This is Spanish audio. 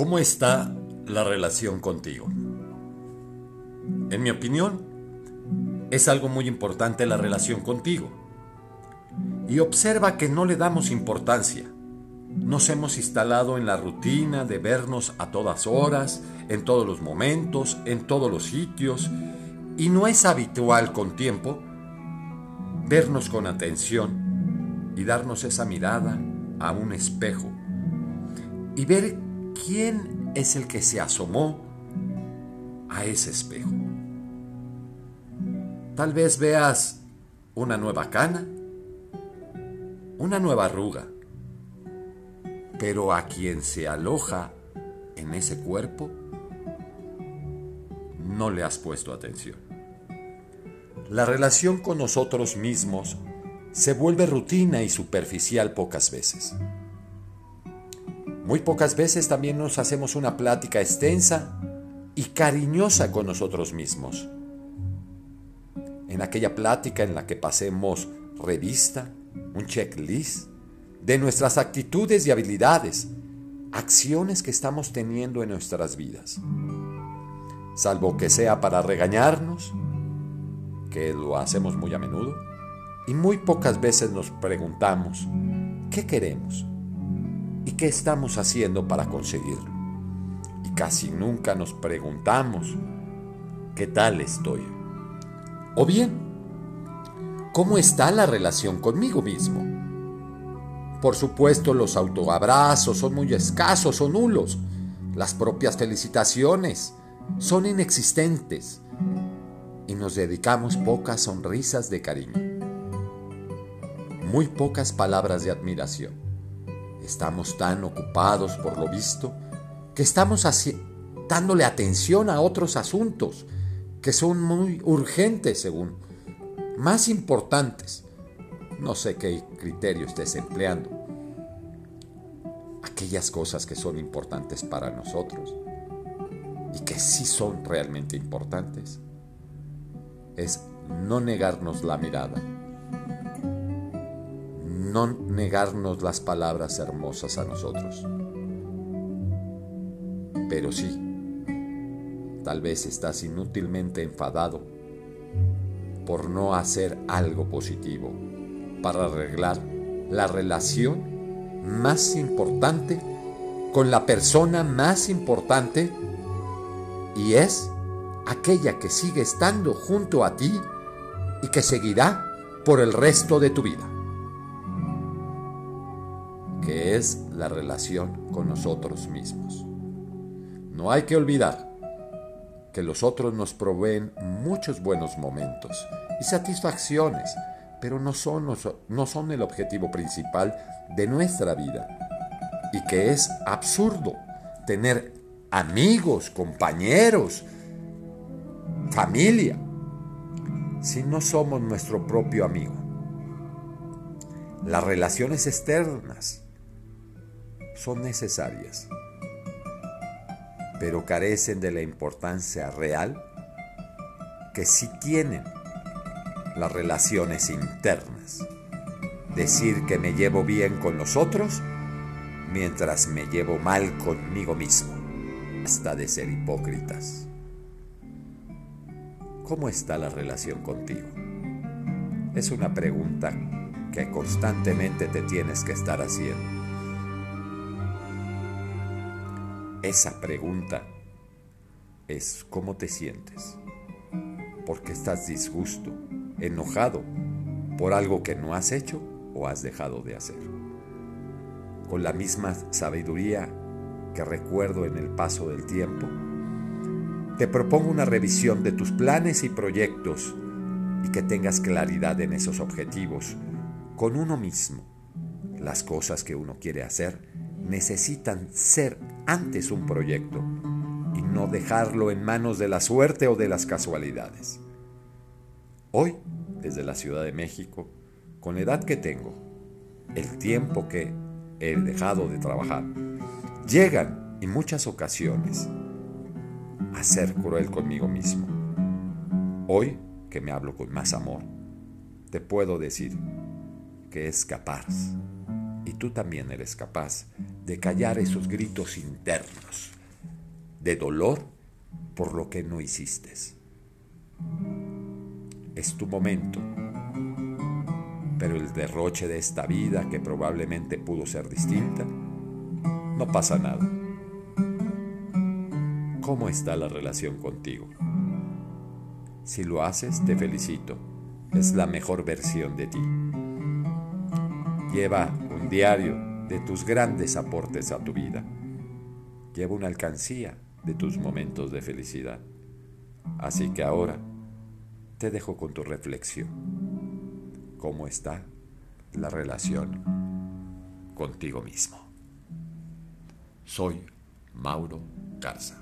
¿Cómo está la relación contigo? En mi opinión, es algo muy importante la relación contigo. Y observa que no le damos importancia. Nos hemos instalado en la rutina de vernos a todas horas, en todos los momentos, en todos los sitios, y no es habitual con tiempo vernos con atención y darnos esa mirada a un espejo y ver quién es el que se asomó a ese espejo. Tal vez veas una nueva cana, una nueva arruga, pero a quien se aloja en ese cuerpo no le has puesto atención. La relación con nosotros mismos se vuelve rutina y superficial pocas veces. Muy pocas veces también nos hacemos una plática extensa y cariñosa con nosotros mismos. En aquella plática en la que pasemos revista, un checklist de nuestras actitudes y habilidades, acciones que estamos teniendo en nuestras vidas. Salvo que sea para regañarnos, que lo hacemos muy a menudo, y muy pocas veces nos preguntamos, ¿qué queremos? ¿Y qué estamos haciendo para conseguirlo? Y casi nunca nos preguntamos, ¿qué tal estoy? O bien, ¿cómo está la relación conmigo mismo? Por supuesto, los autoabrazos son muy escasos o nulos. Las propias felicitaciones son inexistentes. Y nos dedicamos pocas sonrisas de cariño. Muy pocas palabras de admiración. Estamos tan ocupados por lo visto que estamos dándole atención a otros asuntos que son muy urgentes según, más importantes. No sé qué criterio estés empleando. Aquellas cosas que son importantes para nosotros y que sí son realmente importantes es no negarnos la mirada no negarnos las palabras hermosas a nosotros. Pero sí, tal vez estás inútilmente enfadado por no hacer algo positivo para arreglar la relación más importante con la persona más importante y es aquella que sigue estando junto a ti y que seguirá por el resto de tu vida es la relación con nosotros mismos. No hay que olvidar que los otros nos proveen muchos buenos momentos y satisfacciones, pero no son, no son el objetivo principal de nuestra vida. Y que es absurdo tener amigos, compañeros, familia, si no somos nuestro propio amigo. Las relaciones externas son necesarias, pero carecen de la importancia real que sí tienen las relaciones internas. Decir que me llevo bien con los otros mientras me llevo mal conmigo mismo. Hasta de ser hipócritas. ¿Cómo está la relación contigo? Es una pregunta que constantemente te tienes que estar haciendo. Esa pregunta es ¿cómo te sientes? ¿Por qué estás disgusto, enojado por algo que no has hecho o has dejado de hacer? Con la misma sabiduría que recuerdo en el paso del tiempo, te propongo una revisión de tus planes y proyectos y que tengas claridad en esos objetivos con uno mismo. Las cosas que uno quiere hacer necesitan ser antes un proyecto y no dejarlo en manos de la suerte o de las casualidades. Hoy, desde la Ciudad de México, con la edad que tengo, el tiempo que he dejado de trabajar, llegan en muchas ocasiones a ser cruel conmigo mismo. Hoy, que me hablo con más amor, te puedo decir que es capaz tú también eres capaz de callar esos gritos internos de dolor por lo que no hiciste. Es tu momento, pero el derroche de esta vida que probablemente pudo ser distinta, no pasa nada. ¿Cómo está la relación contigo? Si lo haces, te felicito. Es la mejor versión de ti. Lleva diario de tus grandes aportes a tu vida. Lleva una alcancía de tus momentos de felicidad. Así que ahora te dejo con tu reflexión. ¿Cómo está la relación contigo mismo? Soy Mauro Garza.